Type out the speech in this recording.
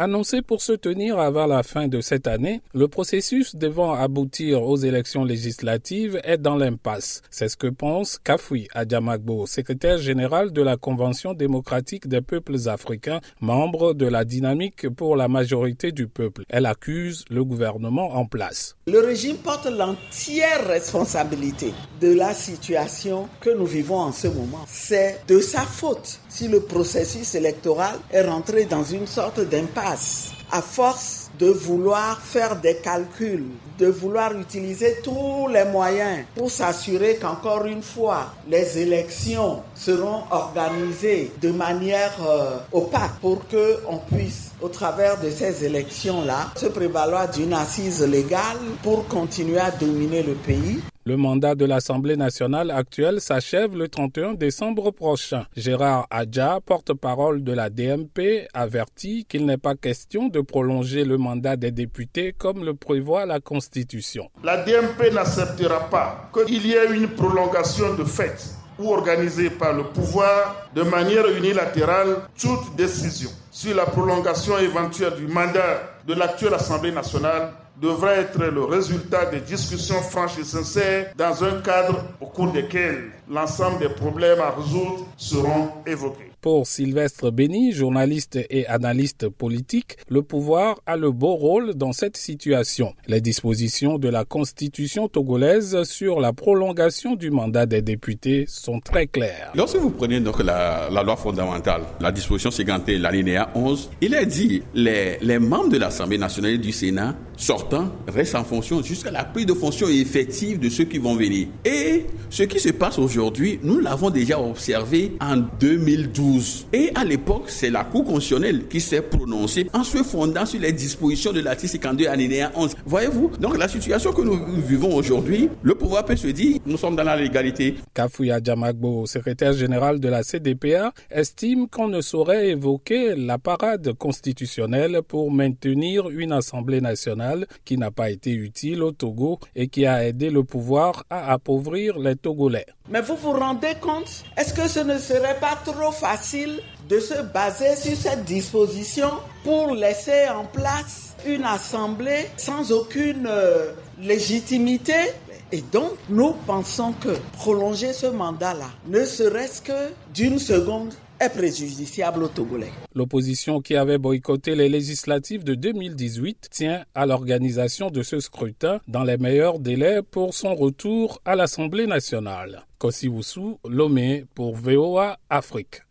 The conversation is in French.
Annoncé pour se tenir avant la fin de cette année, le processus devant aboutir aux élections législatives est dans l'impasse. C'est ce que pense Kafoui Adjamagbo, secrétaire général de la Convention démocratique des peuples africains, membre de la dynamique pour la majorité du peuple. Elle accuse le gouvernement en place. Le régime porte l'entière responsabilité de la situation que nous vivons en ce moment. C'est de sa faute si le processus électoral est rentré dans une sorte d'impasse à force de vouloir faire des calculs, de vouloir utiliser tous les moyens pour s'assurer qu'encore une fois, les élections seront organisées de manière euh, opaque pour qu'on puisse, au travers de ces élections-là, se prévaloir d'une assise légale pour continuer à dominer le pays. Le mandat de l'Assemblée nationale actuelle s'achève le 31 décembre prochain. Gérard Adja, porte-parole de la DMP, avertit qu'il n'est pas question de prolonger le mandat des députés comme le prévoit la Constitution. La DMP n'acceptera pas qu'il y ait une prolongation de fait ou organisée par le pouvoir de manière unilatérale toute décision sur la prolongation éventuelle du mandat de l'actuelle Assemblée nationale devrait être le résultat des discussions franches et sincères dans un cadre au cours desquels l'ensemble des problèmes à résoudre seront évoqués. Pour Sylvestre Béni, journaliste et analyste politique, le pouvoir a le beau rôle dans cette situation. Les dispositions de la constitution togolaise sur la prolongation du mandat des députés sont très claires. Lorsque vous prenez donc la, loi fondamentale, la disposition 50, l'alinéa 11, il est dit les, les membres de l'Assemblée nationale du Sénat sortant restent en fonction jusqu'à la prise de fonction effective de ceux qui vont venir. Et ce qui se passe aujourd'hui, nous l'avons déjà observé en 2012 et à l'époque, c'est la Cour constitutionnelle qui s'est prononcée en se fondant sur les dispositions de l'article 52 alinéa 11. Voyez-vous Donc la situation que nous vivons aujourd'hui, le pouvoir peut se dire, nous sommes dans la légalité. Kafouya Djamagbo, secrétaire général de la CDPA, estime qu'on ne saurait évoquer la parade constitutionnelle pour maintenir une Assemblée nationale qui n'a pas été utile au Togo et qui a aidé le pouvoir à appauvrir les Togolais. Mais vous vous rendez compte? Est-ce que ce ne serait pas trop facile de se baser sur cette disposition pour laisser en place une assemblée sans aucune euh, légitimité? Et donc, nous pensons que prolonger ce mandat-là, ne serait-ce que d'une seconde, est préjudiciable aux Togolais. L'opposition qui avait boycotté les législatives de 2018 tient à l'organisation de ce scrutin dans les meilleurs délais pour son retour à l'Assemblée nationale. Kossi Lomé pour VOA Afrique.